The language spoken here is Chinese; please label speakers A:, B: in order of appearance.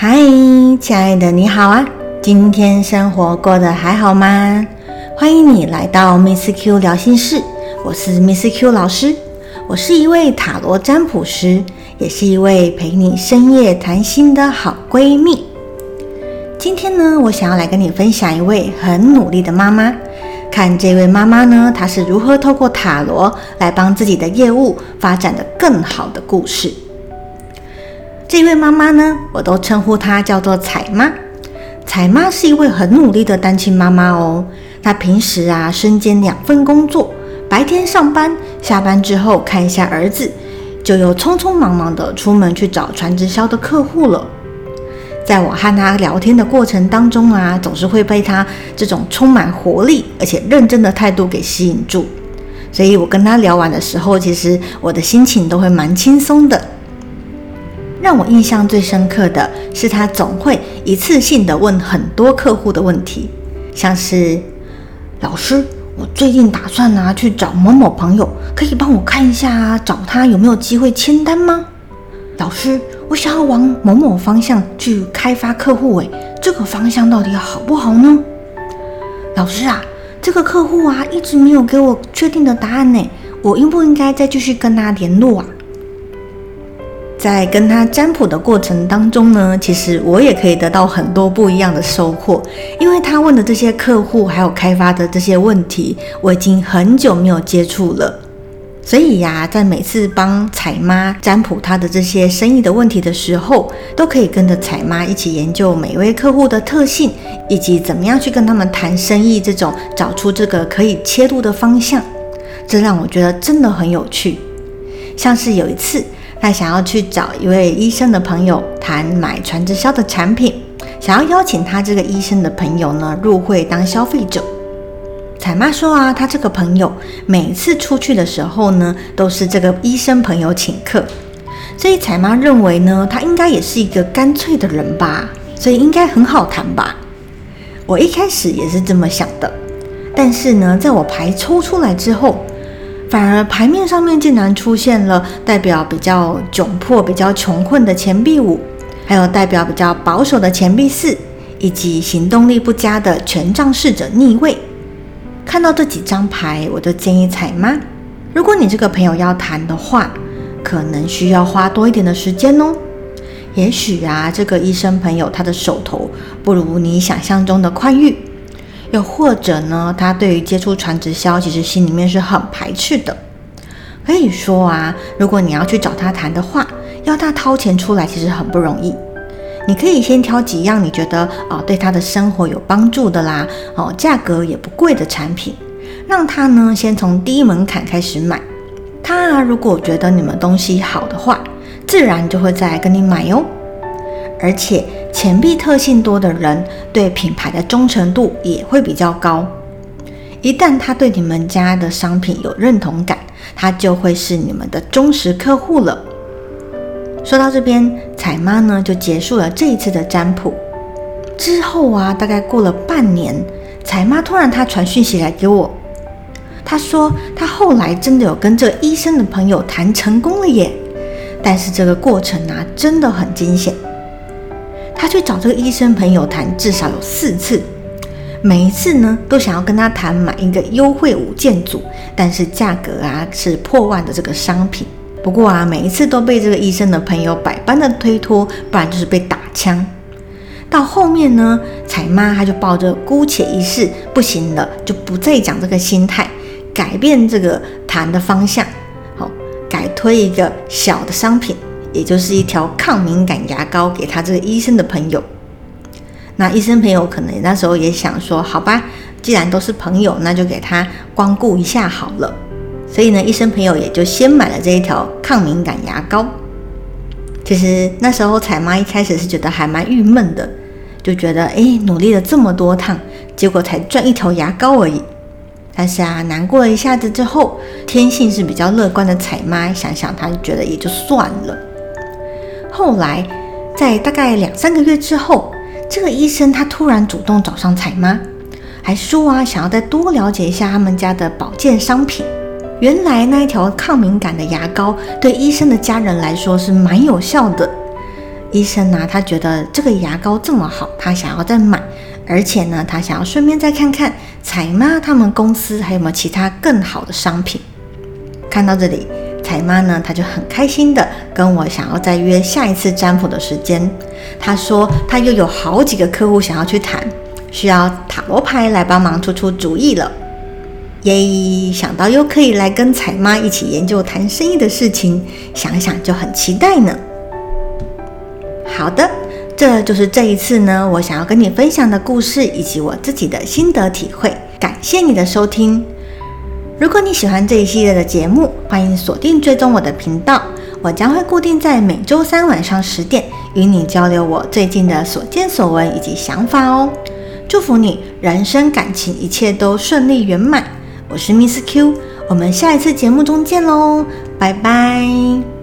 A: 嗨，亲爱的，你好啊！今天生活过得还好吗？欢迎你来到 Miss Q 聊心事，我是 Miss Q 老师，我是一位塔罗占卜师，也是一位陪你深夜谈心的好闺蜜。今天呢，我想要来跟你分享一位很努力的妈妈，看这位妈妈呢，她是如何透过塔罗来帮自己的业务发展的更好的故事。这位妈妈呢，我都称呼她叫做彩妈。彩妈是一位很努力的单亲妈妈哦。她平时啊，身兼两份工作，白天上班，下班之后看一下儿子，就又匆匆忙忙的出门去找传直销的客户了。在我和她聊天的过程当中啊，总是会被她这种充满活力而且认真的态度给吸引住。所以我跟她聊完的时候，其实我的心情都会蛮轻松的。让我印象最深刻的是，他总会一次性的问很多客户的问题，像是：“老师，我最近打算拿去找某某朋友，可以帮我看一下，找他有没有机会签单吗？”“老师，我想要往某某方向去开发客户，诶，这个方向到底好不好呢？”“老师啊，这个客户啊一直没有给我确定的答案呢，我应不应该再继续跟他联络啊？”在跟他占卜的过程当中呢，其实我也可以得到很多不一样的收获，因为他问的这些客户还有开发的这些问题，我已经很久没有接触了，所以呀，在每次帮彩妈占卜他的这些生意的问题的时候，都可以跟着彩妈一起研究每一位客户的特性，以及怎么样去跟他们谈生意，这种找出这个可以切入的方向，这让我觉得真的很有趣，像是有一次。他想要去找一位医生的朋友谈买传直销的产品，想要邀请他这个医生的朋友呢入会当消费者。彩妈说啊，他这个朋友每次出去的时候呢，都是这个医生朋友请客，所以彩妈认为呢，他应该也是一个干脆的人吧，所以应该很好谈吧。我一开始也是这么想的，但是呢，在我牌抽出来之后。反而牌面上面竟然出现了代表比较窘迫、比较穷困的钱币五，还有代表比较保守的钱币四，以及行动力不佳的权杖侍者逆位。看到这几张牌，我就建议彩妈，如果你这个朋友要谈的话，可能需要花多一点的时间哦。也许啊，这个医生朋友他的手头不如你想象中的宽裕。又或者呢，他对于接触传直销，其实心里面是很排斥的。可以说啊，如果你要去找他谈的话，要他掏钱出来，其实很不容易。你可以先挑几样你觉得哦，对他的生活有帮助的啦，哦，价格也不贵的产品，让他呢先从低门槛开始买。他啊，如果觉得你们东西好的话，自然就会再来跟你买哟。而且钱币特性多的人，对品牌的忠诚度也会比较高。一旦他对你们家的商品有认同感，他就会是你们的忠实客户了。说到这边，彩妈呢就结束了这一次的占卜。之后啊，大概过了半年，彩妈突然她传讯息来给我，她说她后来真的有跟这医生的朋友谈成功了耶，但是这个过程啊真的很惊险。他去找这个医生朋友谈，至少有四次，每一次呢都想要跟他谈买一个优惠五件组，但是价格啊是破万的这个商品。不过啊，每一次都被这个医生的朋友百般的推脱，不然就是被打枪。到后面呢，彩妈她就抱着姑且一试，不行了就不再讲这个心态，改变这个谈的方向，好，改推一个小的商品。也就是一条抗敏感牙膏给他这个医生的朋友。那医生朋友可能那时候也想说，好吧，既然都是朋友，那就给他光顾一下好了。所以呢，医生朋友也就先买了这一条抗敏感牙膏。其实那时候彩妈一开始是觉得还蛮郁闷的，就觉得哎，努力了这么多趟，结果才赚一条牙膏而已。但是啊，难过了一下子之后，天性是比较乐观的彩妈，想想她就觉得也就算了。后来，在大概两三个月之后，这个医生他突然主动找上彩妈，还说啊，想要再多了解一下他们家的保健商品。原来那一条抗敏感的牙膏对医生的家人来说是蛮有效的，医生呢，他觉得这个牙膏这么好，他想要再买，而且呢，他想要顺便再看看彩妈他们公司还有没有其他更好的商品。看到这里，彩妈呢，她就很开心的跟我想要再约下一次占卜的时间。她说她又有好几个客户想要去谈，需要塔罗牌来帮忙出出主意了。耶！想到又可以来跟彩妈一起研究谈生意的事情，想想就很期待呢。好的，这就是这一次呢，我想要跟你分享的故事以及我自己的心得体会。感谢你的收听。如果你喜欢这一系列的节目，欢迎锁定追踪我的频道，我将会固定在每周三晚上十点与你交流我最近的所见所闻以及想法哦。祝福你人生感情一切都顺利圆满。我是 Miss Q，我们下一次节目中见喽，拜拜。